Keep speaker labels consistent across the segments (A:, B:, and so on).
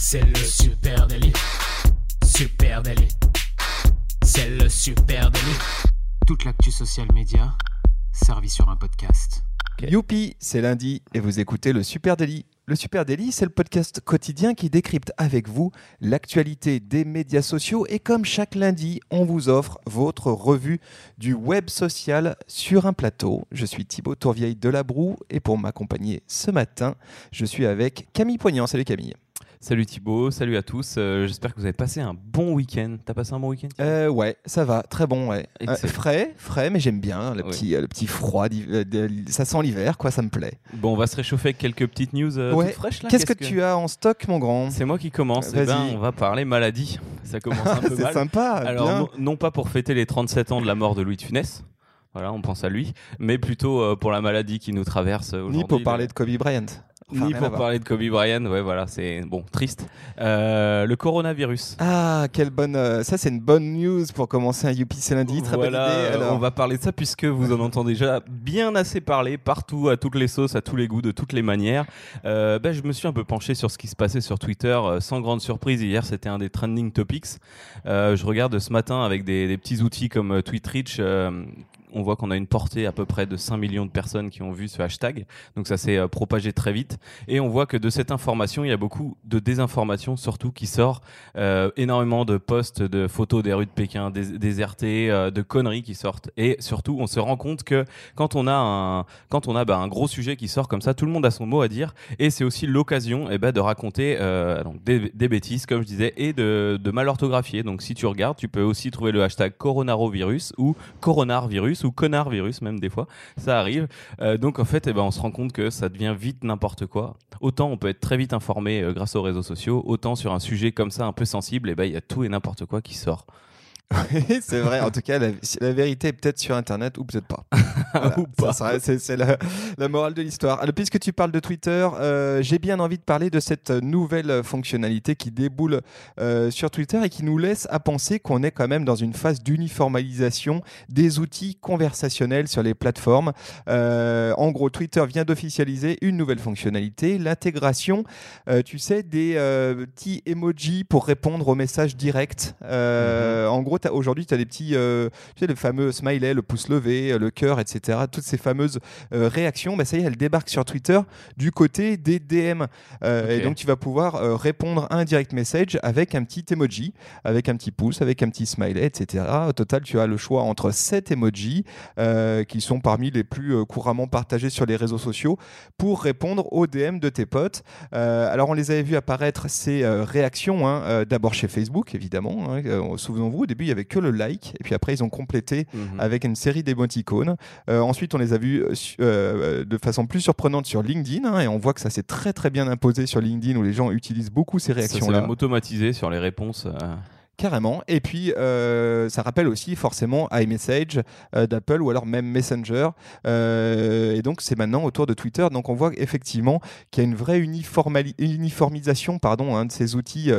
A: C'est le super délit. Super délit. C'est le super délit. Toute l'actu social média servie sur un podcast.
B: Youpi, c'est lundi et vous écoutez le Super Daily. Le Super Daily, c'est le podcast quotidien qui décrypte avec vous l'actualité des médias sociaux et comme chaque lundi, on vous offre votre revue du web social sur un plateau. Je suis Thibaut Tourvieille de la Broue et pour m'accompagner ce matin, je suis avec Camille Poignant. Salut Camille.
C: Salut Thibaut, salut à tous. Euh, j'espère que vous avez passé un bon week-end. T'as passé un bon week-end
B: Euh, ouais, ça va, très bon, ouais. Euh, frais, frais, mais j'aime bien le
C: Oui.
B: petit, euh, le petit froid. ça sent l'hiver, quoi, ça me plaît.
C: Bon, on va se réchauffer avec quelques petites news
B: Ouais.
C: fraîches.
B: Qu'est-ce que, tu as en stock, mon grand?
C: C'est moi qui commence. Eh ben, on va parler maladie. Ça commence un peu
B: C'est
C: mal.
B: sympa.
C: Alors,
B: bien.
C: non, non pas pour fêter les 37 ans de la mort de Louis de Funès. Voilà, on pense à lui, mais plutôt pour la maladie qui nous traverse aujourd'hui.
B: Ni pour parler de Kobe Bryant. Enfin,
C: Ni pour parler de Kobe Bryant. Ouais, voilà, c'est bon, triste. Euh, le coronavirus.
B: Ah, quelle bonne. euh, ça, c'est une bonne news pour commencer un Youpi c'est lundi. Très
C: Voilà,
B: bonne idée. Alors,
C: on va parler de ça puisque vous en entendez déjà bien assez parler partout, à toutes les sauces, à tous les goûts, de toutes les manières. Euh, ben, je me suis un peu penché sur ce qui se passait sur Twitter, euh, sans grande surprise. Hier, c'était un des trending topics. Euh, je regarde ce matin avec des, des petits outils comme euh, Tweetreach. euh, on voit qu'on a une portée à peu près de 5 millions de personnes qui ont vu ce hashtag. Donc ça s'est euh, propagé très vite. Et on voit que de cette information, il y a beaucoup de désinformation surtout qui sort. Euh, énormément de posts de photos des rues de Pékin dés- désertées, euh, de conneries qui sortent. Et surtout, on se rend compte que quand on a bah, un gros sujet qui sort comme ça, tout le monde a son mot à dire. Et c'est aussi l'occasion eh ben, de raconter des, bêtises, comme je disais, et de, de mal orthographier. Donc si tu regardes, tu peux aussi trouver le hashtag coronavirus ou ou connardvirus même des fois. Ça arrive. Euh, donc en fait, eh ben, on se rend compte que ça devient vite n'importe quoi. Autant on peut être très vite informé euh, grâce aux réseaux sociaux, autant sur un sujet comme ça un peu sensible, eh ben, il y a tout et n'importe quoi qui sort.
B: C'est vrai. En tout cas, la, la vérité est peut-être sur Internet ou peut-être pas. Voilà,
C: Ou pas.
B: C'est la, la morale de l'histoire. Alors, puisque tu parles de Twitter, euh, j'ai bien envie de parler de cette nouvelle fonctionnalité qui déboule euh, sur Twitter et qui nous laisse à penser qu'on est quand même dans une phase d'uniformisation des outils conversationnels sur les plateformes. Euh, en gros, Twitter vient d'officialiser une nouvelle fonctionnalité, l'intégration, tu sais, des petits emojis pour répondre aux messages directs. Euh, En gros, aujourd'hui, tu as des petits, euh, tu sais, le fameux smiley, le pouce levé, euh, le cœur, etc. Toutes ces fameuses euh, réactions, bah, ça y est, elles débarquent sur Twitter du côté des DM. Euh. Et donc, tu vas pouvoir répondre à un direct message avec un petit emoji, avec un petit pouce, avec un petit smiley, etc. Au total, tu as le choix entre 7 emojis qui sont parmi les plus couramment partagés sur les réseaux sociaux pour répondre aux DM de tes potes. Alors, on les avait vus apparaître ces réactions, hein, d'abord chez Facebook, évidemment. hein, Souvenons-vous, au début, il y avait que le like, et puis après, ils ont complété
C: Mhm.
B: avec une série d'émoticônes. Euh, ensuite, on les a vus euh, euh, de façon plus surprenante sur LinkedIn, hein, et on voit que ça s'est très très bien imposé sur LinkedIn, où les gens utilisent beaucoup ces
C: Ça
B: réactions-là.
C: même automatisé sur les réponses. euh.
B: Carrément. Et puis, euh, ça rappelle aussi forcément iMessage euh, d'Apple ou alors même Messenger. Euh, et donc, c'est maintenant autour de Twitter. Donc, on voit effectivement qu'il y a une vraie uniformisation pardon, hein, de ces outils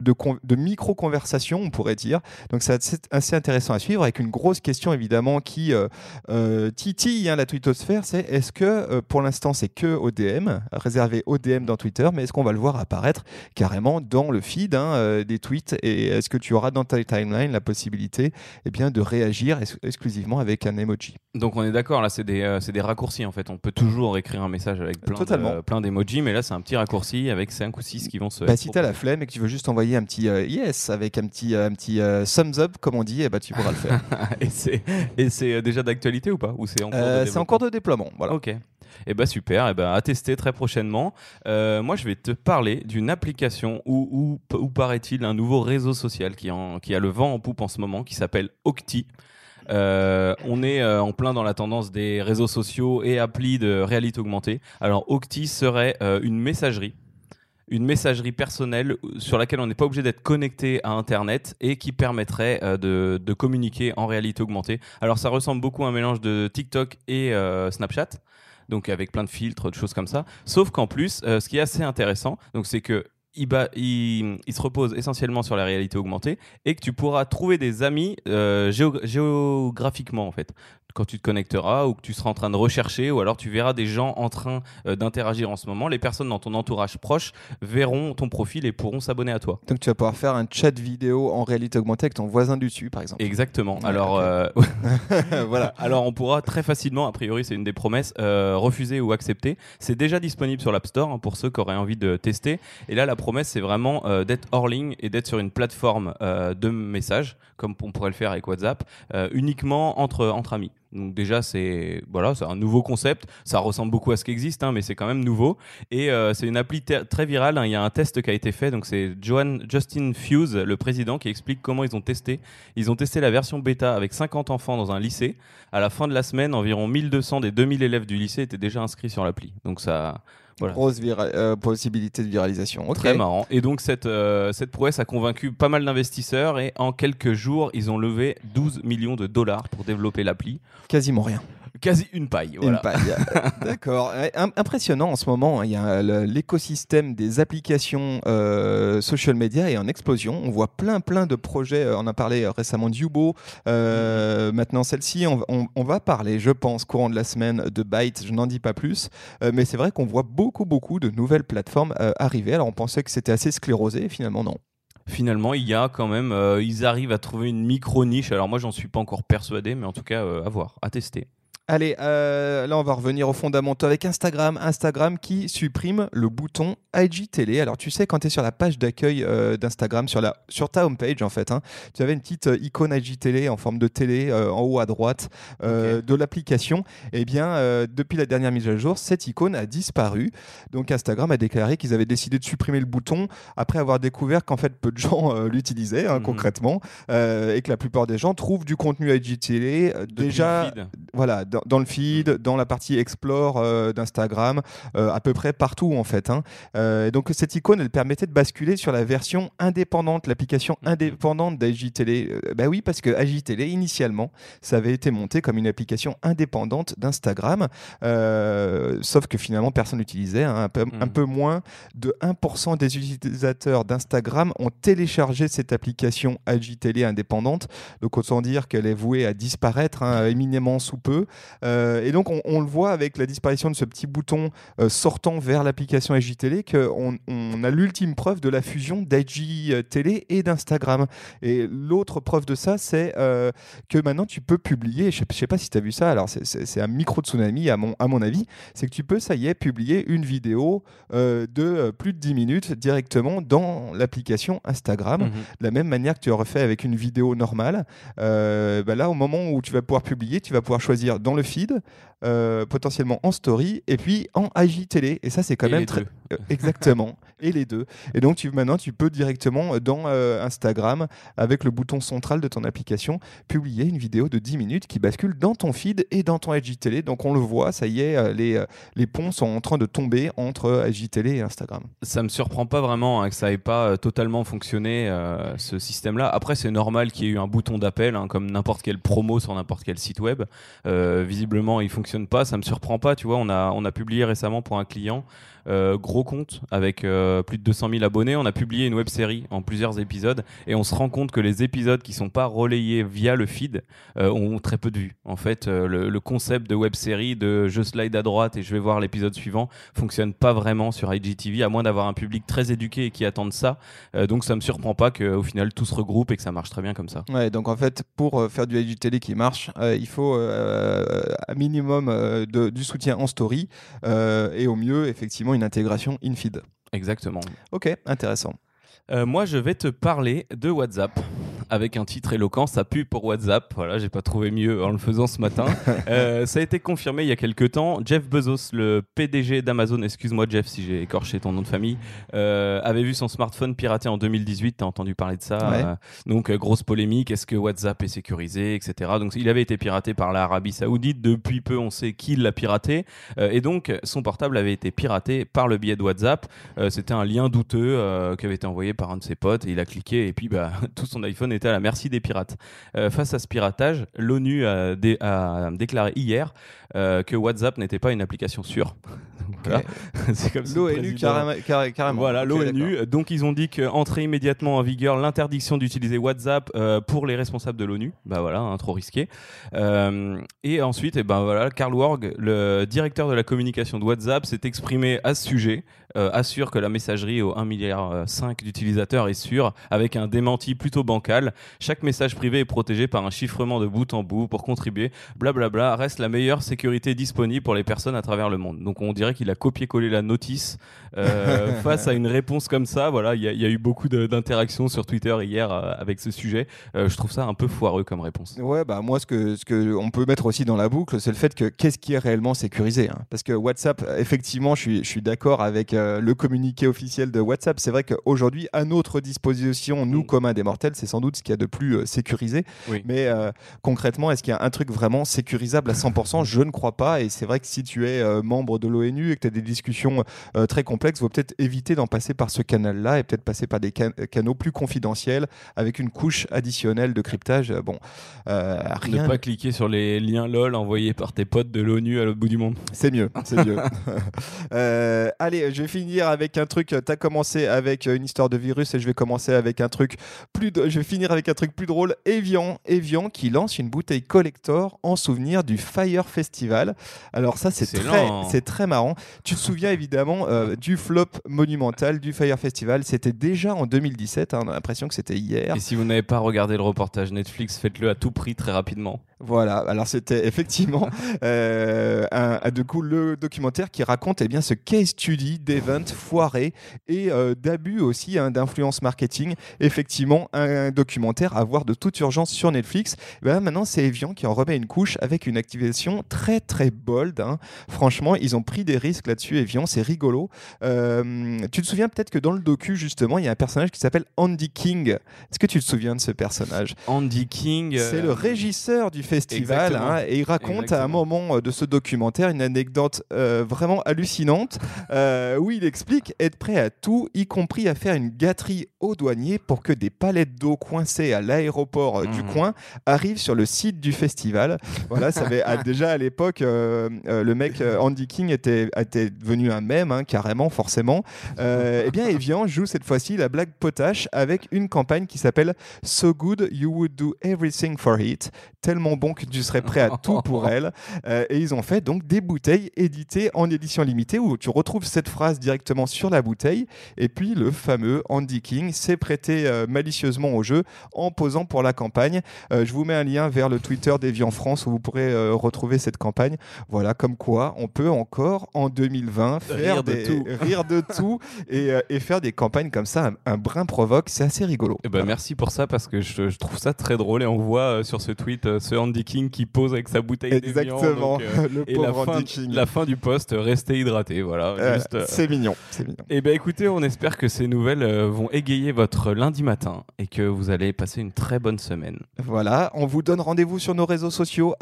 B: de, con- de micro-conversation, on pourrait dire. Donc, c'est assez, assez intéressant à suivre avec une grosse question évidemment qui euh, euh, titille hein, la twittosphère. C'est est-ce que euh, pour l'instant, c'est que au DM, réservé au DM dans Twitter, mais est-ce qu'on va le voir apparaître carrément dans le feed hein, euh, des tweets? Et est-ce que tu auras dans ta timeline la possibilité eh bien, de réagir ex- exclusivement avec un emoji?
C: Donc on est d'accord, là c'est des, c'est des raccourcis en fait. On peut toujours écrire un message avec plein,
B: Totalement.
C: de, plein d'emojis, mais là c'est un petit raccourci avec 5 ou 6 qui vont se.
B: bah, Si tu as la flemme et que tu veux juste envoyer un petit euh, yes avec un petit, euh, un petit euh, thumbs up, comme on dit, eh ben, tu pourras le faire.
C: et c'est, et c'est déjà d'actualité ou pas? Ou c'est en cours de
B: c'est en cours de déploiement. Voilà.
C: Ok. Et bah super, et bah à tester très prochainement. Euh, moi je vais te parler d'une application ou, ou, ou paraît-il un nouveau réseau social qui, en, qui a le vent en poupe en ce moment qui s'appelle Octi. Euh, on est euh, en plein dans la tendance des réseaux sociaux et applis de réalité augmentée. Alors Octi serait euh, une messagerie une messagerie personnelle sur laquelle on n'est pas obligé d'être connecté à Internet et qui permettrait euh, de, communiquer en réalité augmentée. Alors ça ressemble beaucoup à un mélange de TikTok et euh, Snapchat, donc avec plein de filtres, de choses comme ça. Sauf qu'en plus, euh, ce qui est assez intéressant, donc c'est que il, se repose essentiellement sur la réalité augmentée et que tu pourras trouver des amis géo- géographiquement en fait. Quand tu te connecteras ou que tu seras en train de rechercher ou alors tu verras des gens en train euh, d'interagir en ce moment. Les personnes dans ton entourage proche verront ton profil et pourront s'abonner à toi.
B: Donc tu vas pouvoir faire un chat vidéo en réalité augmentée avec ton voisin du dessus, par exemple.
C: Exactement. alors, euh, voilà. Alors on pourra très facilement, a priori c'est une des promesses, euh, refuser ou accepter. C'est déjà disponible sur l'App Store hein, pour ceux qui auraient envie de tester. Et là la promesse c'est vraiment d'être hors ligne et d'être sur une plateforme de messages, comme on pourrait le faire avec WhatsApp, uniquement entre, entre amis. Donc déjà c'est voilà c'est un nouveau concept, ça ressemble beaucoup à ce qui existe hein, mais c'est quand même nouveau et euh, c'est une appli très virale. Hein. Il y a un test qui a été fait donc c'est Justin Fuse le président qui explique comment ils ont testé. Ils ont testé la version bêta avec 50 enfants dans un lycée. À la fin de la semaine environ 1200 des 2000 élèves du lycée étaient déjà inscrits sur l'appli. Donc ça
B: Grosse euh, possibilité de viralisation.
C: Très marrant. Et donc cette, euh, cette prouesse a convaincu pas mal d'investisseurs et en quelques jours, ils ont levé 12 millions de dollars pour développer l'appli.
B: Quasiment rien.
C: Quasi une paille. Voilà.
B: Une paille. D'accord. Impressionnant en ce moment. Hein. Il y a l'écosystème des applications euh, social media est en explosion. On voit plein, plein de projets. On a parlé récemment d'Ubo. Euh, maintenant, celle-ci, on, va parler, je pense, courant de la semaine de Byte. Je n'en dis pas plus. Euh, mais c'est vrai qu'on voit beaucoup, beaucoup de nouvelles plateformes arriver. Alors, on pensait que c'était assez sclérosé. Finalement, non
C: finalement, il y a quand même, ils arrivent à trouver une micro niche. Alors moi, j'en suis pas encore persuadé, mais en tout cas, à voir, à tester.
B: Allez, euh, là on va revenir aux fondamentaux avec Instagram. Instagram qui supprime le bouton IGTV. Alors tu sais, quand tu es sur la page d'accueil euh, d'Instagram, sur, sur ta homepage en fait, hein, tu avais une petite euh, icône IGTV en forme de télé en haut à droite de l'application. Eh bien, depuis la dernière mise à jour, cette icône a disparu. Donc Instagram a déclaré qu'ils avaient décidé de supprimer le bouton après avoir découvert qu'en fait peu de gens l'utilisaient hein, mhm. concrètement et que la plupart des gens trouvent du contenu IGTV déjà. Voilà, dans, le feed, dans la partie explore euh, d'Instagram, euh, à peu près partout en fait. Hein. Euh, donc cette icône, elle permettait de basculer sur la version indépendante, l'application mhm. indépendante d'AgiTélé. bah oui, parce que AgiTélé, initialement, ça avait été monté comme une application indépendante d'Instagram, sauf que finalement personne l'utilisait. Hein. un, peu, un peu moins de 1% des utilisateurs d'Instagram ont téléchargé cette application AgiTélé indépendante. Donc autant dire qu'elle est vouée à disparaître hein, éminemment sous peu. Euh, et donc, on, le voit avec la disparition de ce petit bouton euh, sortant vers l'application IGTV qu'on on a l'ultime preuve de la fusion d'IGTV et d'Instagram. Et l'autre preuve de ça, c'est euh, que maintenant, tu peux publier, je ne sais pas si tu as vu ça, alors c'est un micro-tsunami à mon, à mon avis, c'est que tu peux, ça y est, publier une vidéo de plus de 10 minutes directement dans l'application Instagram, mhm. de la même manière que tu aurais fait avec une vidéo normale. Bah là, au moment où tu vas pouvoir publier, tu vas pouvoir choisir dans le feed, euh, potentiellement en story, et puis en IGTV. Et ça, c'est quand même très. Euh, exactement. et les deux. Et donc, tu, maintenant, tu peux directement euh, dans Instagram, avec le bouton central de ton application, publier une vidéo de 10 minutes qui bascule dans ton feed et dans ton IGTV. Donc, on le voit, ça y est, les, les ponts sont en train de tomber entre IGTV et Instagram.
C: Ça me surprend pas vraiment hein, que ça ait pas totalement fonctionné, ce système-là. Après, c'est normal qu'il y ait eu un bouton d'appel, hein, comme n'importe quelle promo sur n'importe quel site web. Visiblement, il fonctionne pas, ça me surprend pas. Tu vois, on a, on a publié récemment pour un client euh, gros compte avec euh, plus de 200 000 abonnés. On a publié une web série en plusieurs épisodes et on se rend compte que les épisodes qui sont pas relayés via le feed euh, ont très peu de vues. En fait, le, concept de web série de je slide à droite et je vais voir l'épisode suivant fonctionne pas vraiment sur IGTV à moins d'avoir un public très éduqué et qui attendent ça. donc ça me surprend pas qu'au final tout se regroupe et que ça marche très bien comme ça.
B: Ouais, donc en fait pour faire du IGTV qui marche, il faut un minimum du soutien en story et au mieux effectivement une intégration in-feed.
C: Exactement.
B: Ok, intéressant.
C: Euh, moi, je vais te parler de WhatsApp avec un titre éloquent, ça pue pour WhatsApp. Voilà, j'ai pas trouvé mieux en le faisant ce matin. Euh, ça a été confirmé il y a quelques temps. Jeff Bezos, le PDG d'Amazon, excuse-moi Jeff si j'ai écorché ton nom de famille, euh, avait vu son smartphone piraté en 2018. T'as entendu parler de ça euh, Donc grosse polémique. Est-ce que WhatsApp est sécurisé, etc. Donc il avait été piraté par l'Arabie Saoudite. Depuis peu, on sait qui l'a piraté. et donc son portable avait été piraté par le biais de WhatsApp. C'était un lien douteux qui avait été envoyé par un de ses potes et il a cliqué et puis bah, tout son iPhone était à la merci des pirates. Euh, face à ce piratage, l'ONU a, a, déclaré hier euh, que WhatsApp n'était pas une application sûre.
B: C'est comme l'ONU carrément.
C: Voilà, l'ONU. Donc ils ont dit qu'entrait immédiatement en vigueur l'interdiction d'utiliser WhatsApp euh, pour les responsables de l'ONU. Bah voilà, hein, trop risqué. Euh, et ensuite, et eh ben voilà, Karl Warg, le directeur de la communication de WhatsApp, s'est exprimé à ce sujet. Euh, assure que la messagerie aux 1,5 milliard d'utilisateurs est sûre, avec un démenti plutôt bancal. Chaque message privé est protégé par un chiffrement de bout en bout pour contribuer. Blablabla reste la meilleure sécurité disponible pour les personnes à travers le monde. Donc on dirait qu'il a copié-collé la notice euh, face à une réponse comme ça. Voilà, il y, a eu beaucoup d'interactions sur Twitter hier euh, avec ce sujet. je trouve ça un peu foireux comme réponse.
B: Ouais, bah moi ce que ce que on peut mettre aussi dans la boucle, c'est le fait que qu'est-ce qui est réellement sécurisé hein Parce que WhatsApp, effectivement, je suis je suis d'accord avec euh, le communiqué officiel de WhatsApp. C'est vrai qu'aujourd'hui, à notre disposition, nous, mm. communs des mortels, c'est sans doute ce qu'il y a de plus euh, sécurisé. Mais euh, concrètement, est-ce qu'il y a un truc vraiment sécurisable à 100% Je ne crois pas. Et c'est vrai que si tu es membre de l'ONU et que tu as des discussions très complexes, il faut peut-être éviter d'en passer par ce canal-là et peut-être passer par des canaux plus confidentiels avec une couche additionnelle de cryptage. Bon,
C: rien. Ne pas cliquer sur les liens LOL envoyés par tes potes de l'ONU à l'autre bout du monde.
B: C'est mieux, c'est mieux. allez, je vais finir avec un truc. Tu as commencé avec une histoire de virus et je vais commencer avec un truc plus. Je vais finir avec un truc plus drôle. Evian, Evian qui lance une bouteille collector en souvenir du Fire Festival. Alors ça, c'est très, c'est très marrant. Tu te souviens évidemment euh, du flop monumental du Fire Festival. C'était déjà en 2017. Hein, on a l'impression que c'était hier.
C: Et si vous n'avez pas regardé le reportage Netflix, faites-le à tout prix très rapidement.
B: Voilà. Alors c'était effectivement euh, un, du coup le documentaire qui raconte eh bien ce case study d'event foiré et euh, d'abus aussi hein, d'influence marketing. Effectivement, un, documentaire à voir de toute urgence sur Netflix. Ben, maintenant, c'est Evian qui en remet une couche avec une activation très très bold. Hein. Franchement, ils ont pris des risques là-dessus, Evian, c'est rigolo. Euh, tu te souviens peut-être que dans le docu, justement, il y a un personnage qui s'appelle Andy King. Est-ce que tu te souviens de ce personnage?
C: Andy King.
B: C'est le régisseur du festival hein, et il raconte à un moment de ce documentaire une anecdote vraiment hallucinante où il explique être prêt à tout, y compris à faire une gâterie aux douaniers pour que des palettes d'eau coincées à l'aéroport euh, du mmh. coin arrivent sur le site du festival. Voilà, ça avait, déjà à l'époque, euh, euh, le mec Andy King était, était devenu un mème, hein, carrément, forcément. eh bien, Evian joue cette fois-ci la blague potache avec une campagne qui s'appelle So Good You Would Do Everything for It, tellement bon que tu serais prêt à tout pour elle. et ils ont fait donc des bouteilles éditées en édition limitée où tu retrouves cette phrase directement sur la bouteille. Et puis le fameux Andy King s'est prêté euh, malicieusement au jeu en posant pour la campagne. Euh, je vous mets un lien vers le Twitter d'Evian France où vous pourrez euh, retrouver cette campagne. Voilà, comme quoi on peut encore en 2020 faire
C: rire
B: des...
C: de tout,
B: rire de tout et, et, faire des campagnes comme ça. Un, brin provoque, c'est assez rigolo.
C: Et eh ben, Merci pour ça parce que je, trouve ça très drôle et on voit sur ce tweet ce Andy King qui pose avec sa bouteille
B: Exactement. le
C: et la fin, la fin, du poste, restez hydraté. Voilà.
B: c'est mignon. C'est mignon.
C: Et eh ben écoutez, on espère que ces nouvelles euh, vont égayer votre lundi matin et que vous allez passer une très bonne semaine.
B: Voilà, on vous donne rendez-vous sur nos réseaux sociaux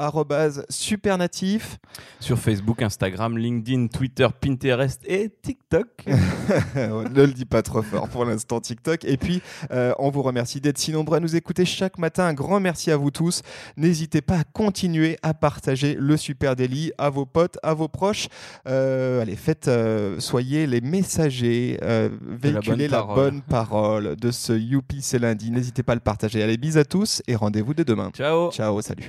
B: supernatif
C: sur Facebook, Instagram, LinkedIn, Twitter, Pinterest et TikTok.
B: ne le dis pas trop fort pour l'instant TikTok. Et puis euh, on vous remercie d'être si nombreux à nous écouter chaque matin. Un grand merci à vous tous. N'hésitez pas à continuer à partager le Super Daily à vos potes, à vos proches. Euh, allez, faites, soyez les messagers, euh, véhiculer la bonne, parole de ce Youpi c'est lundi. N'hésitez pas le partager. Allez, bis à tous et rendez-vous dès demain.
C: Ciao.
B: Ciao, salut.